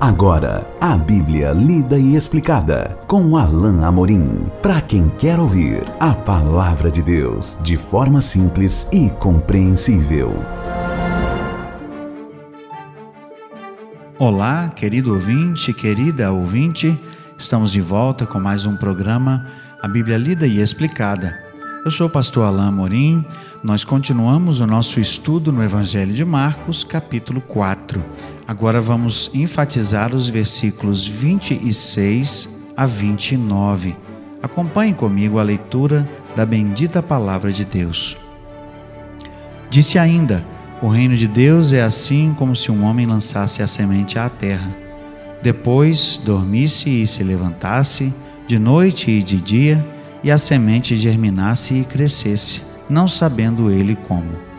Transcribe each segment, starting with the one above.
Agora, a Bíblia lida e explicada com Alain Amorim. Para quem quer ouvir a palavra de Deus de forma simples e compreensível. Olá, querido ouvinte, querida ouvinte, estamos de volta com mais um programa, a Bíblia lida e explicada. Eu sou o pastor Alain Amorim. Nós continuamos o nosso estudo no Evangelho de Marcos, capítulo 4. Agora vamos enfatizar os versículos 26 a 29. Acompanhe comigo a leitura da bendita palavra de Deus. Disse ainda: O reino de Deus é assim como se um homem lançasse a semente à terra. Depois dormisse e se levantasse, de noite e de dia, e a semente germinasse e crescesse, não sabendo ele como.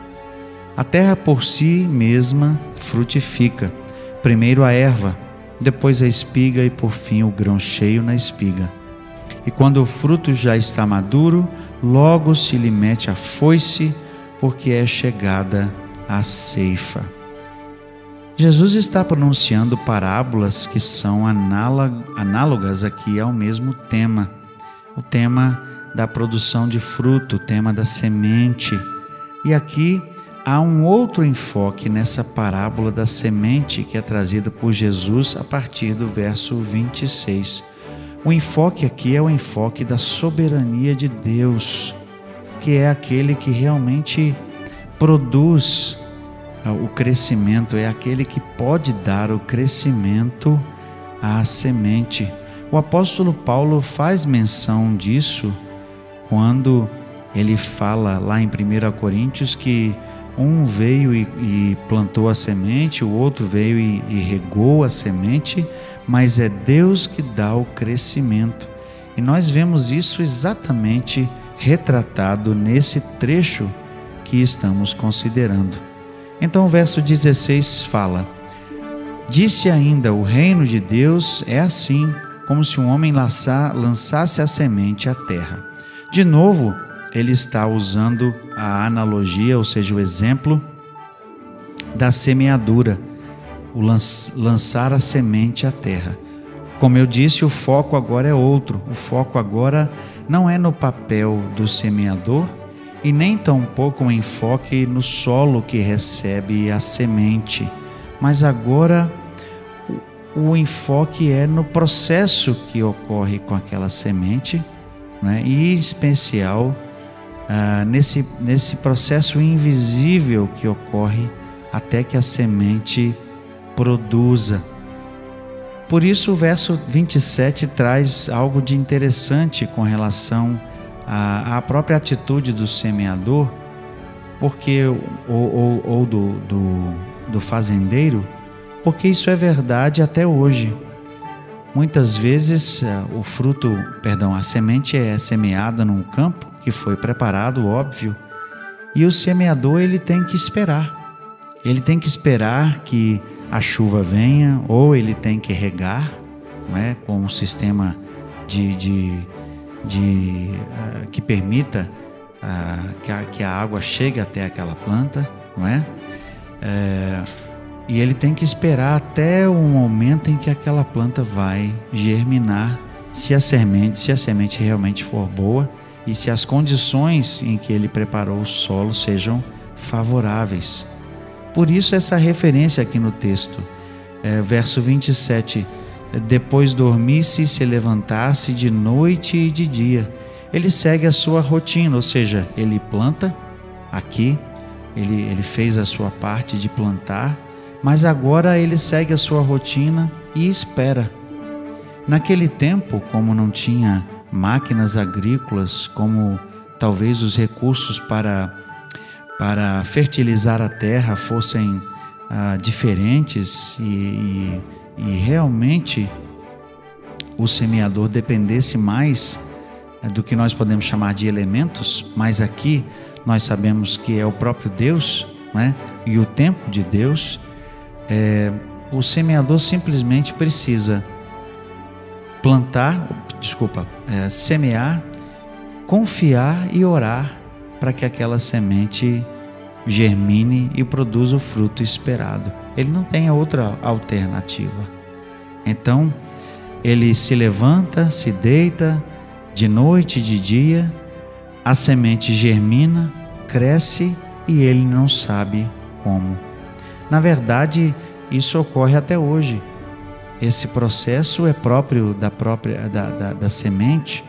A terra por si mesma frutifica Primeiro a erva, depois a espiga e por fim o grão cheio na espiga. E quando o fruto já está maduro, logo se lhe mete a foice, porque é chegada a ceifa. Jesus está pronunciando parábolas que são análogas aqui ao mesmo tema, o tema da produção de fruto, o tema da semente. E aqui há um outro enfoque nessa parábola da semente que é trazida por Jesus a partir do verso 26. O enfoque aqui é o enfoque da soberania de Deus, que é aquele que realmente produz o crescimento, é aquele que pode dar o crescimento à semente. O apóstolo Paulo faz menção disso quando ele fala lá em 1 Coríntios que um veio e, e, plantou a semente, o outro veio e, e regou a semente, mas é Deus que dá o crescimento. E nós vemos isso exatamente retratado nesse trecho que estamos considerando. Então o verso 16 fala: Disse ainda: O reino de Deus é assim, como se um homem lançasse a semente à terra. De novo, ele está usando a analogia, ou seja, o exemplo da semeadura, o lançar a semente à terra. Como eu disse, o foco agora é outro. O foco agora não é no papel do semeador e nem tampouco um enfoque no solo que recebe a semente, mas agora o enfoque é no processo que ocorre com aquela semente, né? e em especial ah, nesse, nesse processo invisível que ocorre até que a semente produza. Por isso, o verso 27 traz algo de interessante com relação à, à própria atitude do semeador, porque ou, ou, ou do, do, do fazendeiro, porque isso é verdade até hoje. Muitas vezes ah, o fruto, perdão, a semente é semeada num campo que foi preparado, óbvio, e o semeador ele tem que esperar. Ele tem que esperar que a chuva venha ou ele tem que regar, não é? com um sistema de, de, de uh, que permita uh, que, a, que, a, água chegue até aquela planta, não é? é? E ele tem que esperar até o momento em que aquela planta vai germinar, se a semente, se a semente realmente for boa e se as condições em que ele preparou o solo sejam favoráveis. Por isso, essa referência aqui no texto, é, verso 27, depois dormisse e se levantasse de noite e de dia. Ele segue a sua rotina, ou seja, ele planta aqui, ele, ele fez a sua parte de plantar, mas agora ele segue a sua rotina e espera. Naquele tempo, como não tinha máquinas agrícolas, como talvez os recursos para, para fertilizar a terra fossem ah, diferentes e, e, e, realmente o semeador dependesse mais eh, do que nós podemos chamar de elementos, mas aqui nós sabemos que é o próprio Deus né? e o tempo de Deus, é, o semeador simplesmente precisa plantar, desculpa, é, semear, confiar e orar para que aquela semente germine e produza o fruto esperado. Ele não tem outra alternativa. Então, ele se levanta, se deita, de noite de dia, a semente germina, cresce e ele não sabe como. Na verdade, isso ocorre até hoje. Esse processo é próprio da própria da, da, da semente.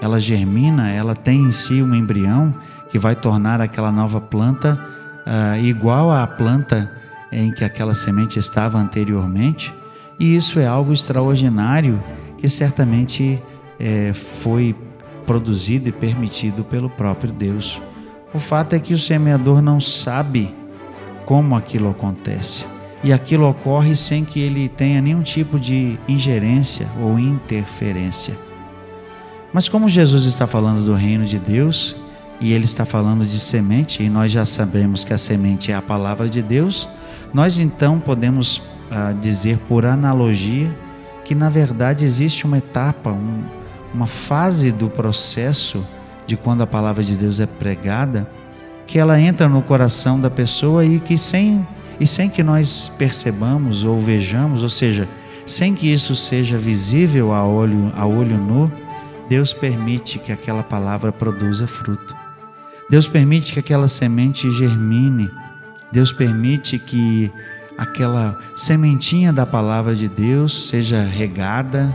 Ela germina, ela tem em si um embrião que vai tornar aquela nova planta uh, igual à planta em que aquela semente estava anteriormente. E isso é algo extraordinário que certamente é, foi produzido e permitido pelo próprio Deus. O fato é que o semeador não sabe como aquilo acontece. E aquilo ocorre sem que ele tenha nenhum tipo de ingerência ou interferência. Mas como Jesus está falando do reino de Deus e ele está falando de semente, e nós já sabemos que a semente é a palavra de Deus, nós então podemos ah, dizer por analogia que na verdade existe uma etapa, um, uma fase do processo de quando a palavra de Deus é pregada, que ela entra no coração da pessoa e que sem e sem que nós percebamos ou vejamos, ou seja, sem que isso seja visível a olho a olho nu, Deus permite que aquela palavra produza fruto. Deus permite que aquela semente germine. Deus permite que aquela sementinha da palavra de Deus seja regada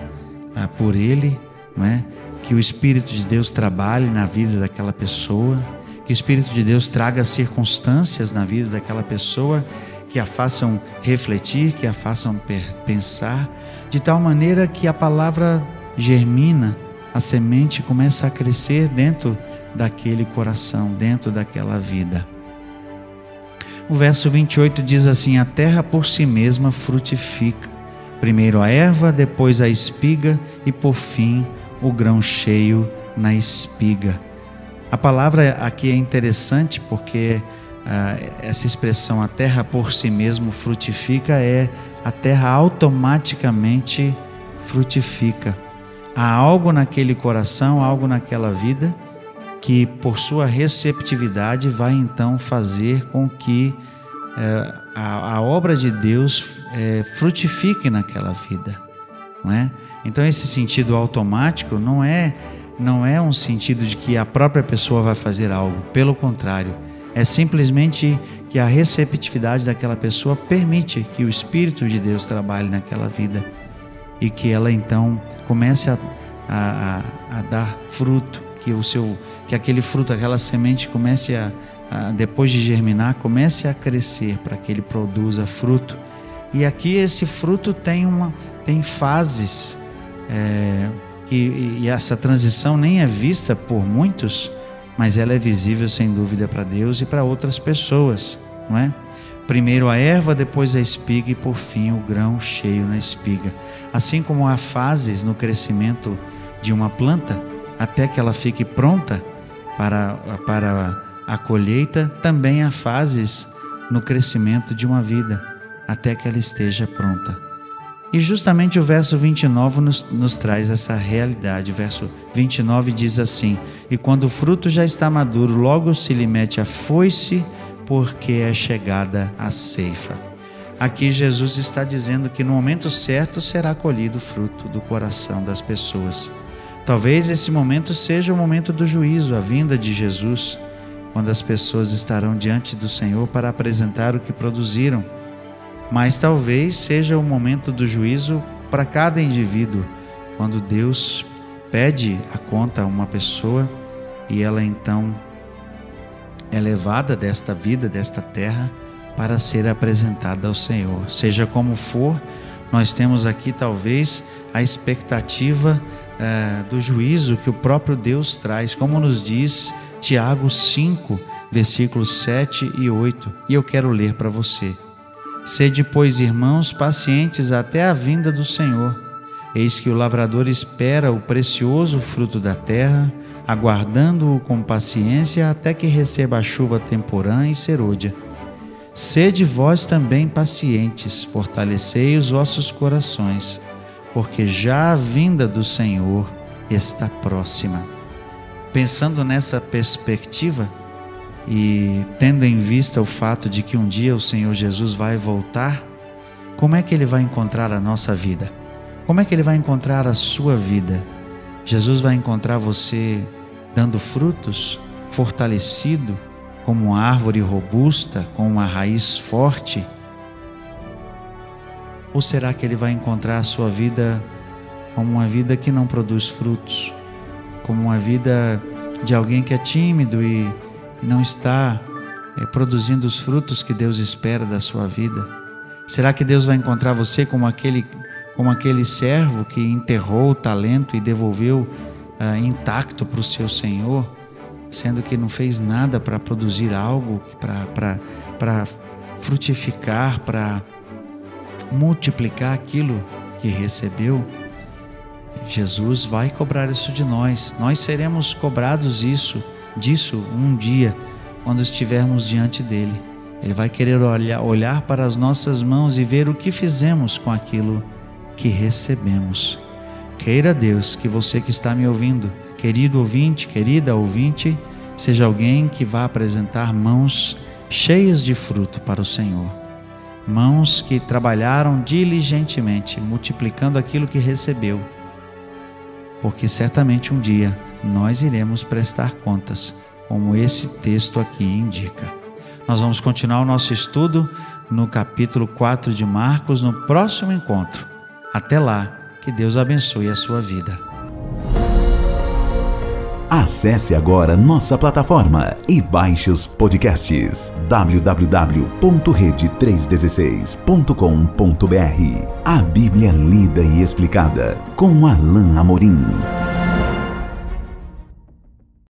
ah, por Ele, não é? que o Espírito de Deus trabalhe na vida daquela pessoa, que o Espírito de Deus traga circunstâncias na vida daquela pessoa que a façam refletir, que a façam pensar, de tal maneira que a palavra germina, a semente começa a crescer dentro daquele coração, dentro daquela vida. O verso 28 diz assim: A terra por si mesma frutifica, primeiro a erva, depois a espiga e por fim o grão cheio na espiga. A palavra aqui é interessante porque ah, essa expressão a terra por si mesmo frutifica é a terra automaticamente frutifica. Há algo naquele coração, algo naquela vida que por sua receptividade vai então fazer com que é, a, a, obra de Deus é, frutifique naquela vida, não é? Então esse sentido automático não é não é um sentido de que a própria pessoa vai fazer algo, pelo contrário, é simplesmente que a receptividade daquela pessoa permite que o Espírito de Deus trabalhe naquela vida e que ela então comece a, a, a dar fruto que o seu, que aquele fruto, aquela semente comece a, a depois de germinar, comece a crescer para que ele produza fruto. E aqui esse fruto tem uma, tem fases é, e essa transição nem é vista por muitos, mas ela é visível sem dúvida para Deus e para outras pessoas, não é? Primeiro a erva, depois a espiga e por fim o grão cheio na espiga. Assim como há fases no crescimento de uma planta, até que ela fique pronta para, para a colheita, também há fases no crescimento de uma vida, até que ela esteja pronta. E justamente o verso 29 nos, nos traz essa realidade. O verso 29 diz assim: E quando o fruto já está maduro, logo se lhe mete a foice, porque é chegada a ceifa. Aqui Jesus está dizendo que no momento certo será colhido o fruto do coração das pessoas. Talvez esse momento seja o momento do juízo, a vinda de Jesus, quando as pessoas estarão diante do Senhor para apresentar o que produziram. Mas talvez seja o momento do juízo para cada indivíduo, quando Deus pede a conta a uma pessoa e ela então é levada desta vida, desta terra, para ser apresentada ao Senhor. Seja como for, nós temos aqui talvez a expectativa é, do juízo que o próprio Deus traz, como nos diz Tiago 5, versículos 7 e 8, e eu quero ler para você. Sede, pois, irmãos, pacientes até a vinda do Senhor. Eis que o lavrador espera o precioso fruto da terra, aguardando-o com paciência até que receba a chuva temporã e serôdia. Sede vós também pacientes, fortalecei os vossos corações porque já a vinda do Senhor está próxima. Pensando nessa perspectiva e tendo em vista o fato de que um dia o Senhor Jesus vai voltar, como é que ele vai encontrar a nossa vida? Como é que ele vai encontrar a sua vida? Jesus vai encontrar você dando frutos, fortalecido, como uma árvore robusta, com uma raiz forte? Ou será que ele vai encontrar a sua vida como uma vida que não produz frutos, como uma vida de alguém que é tímido e não está é, produzindo os frutos que Deus espera da sua vida? Será que Deus vai encontrar você como aquele, como aquele servo que enterrou o talento e devolveu ah, intacto para o seu Senhor, sendo que não fez nada para produzir algo, para frutificar, para multiplicar aquilo que recebeu? Jesus vai cobrar isso de nós. Nós seremos cobrados isso, disso um dia, quando estivermos diante dele. Ele vai querer olhar, olhar para as nossas mãos e ver o que fizemos com aquilo que recebemos. Queira Deus que você que está me ouvindo, querido ouvinte, querida ouvinte, seja alguém que vá apresentar mãos cheias de fruto para o Senhor. Mãos que trabalharam diligentemente, multiplicando aquilo que recebeu porque certamente um dia nós iremos prestar contas, como esse texto aqui indica. Nós vamos continuar o nosso estudo no capítulo 4 de Marcos no próximo encontro. Até lá, que Deus abençoe a sua vida. Acesse agora nossa plataforma e baixe os podcasts www.rede316.com.br. A Bíblia lida e explicada com Alain Amorim.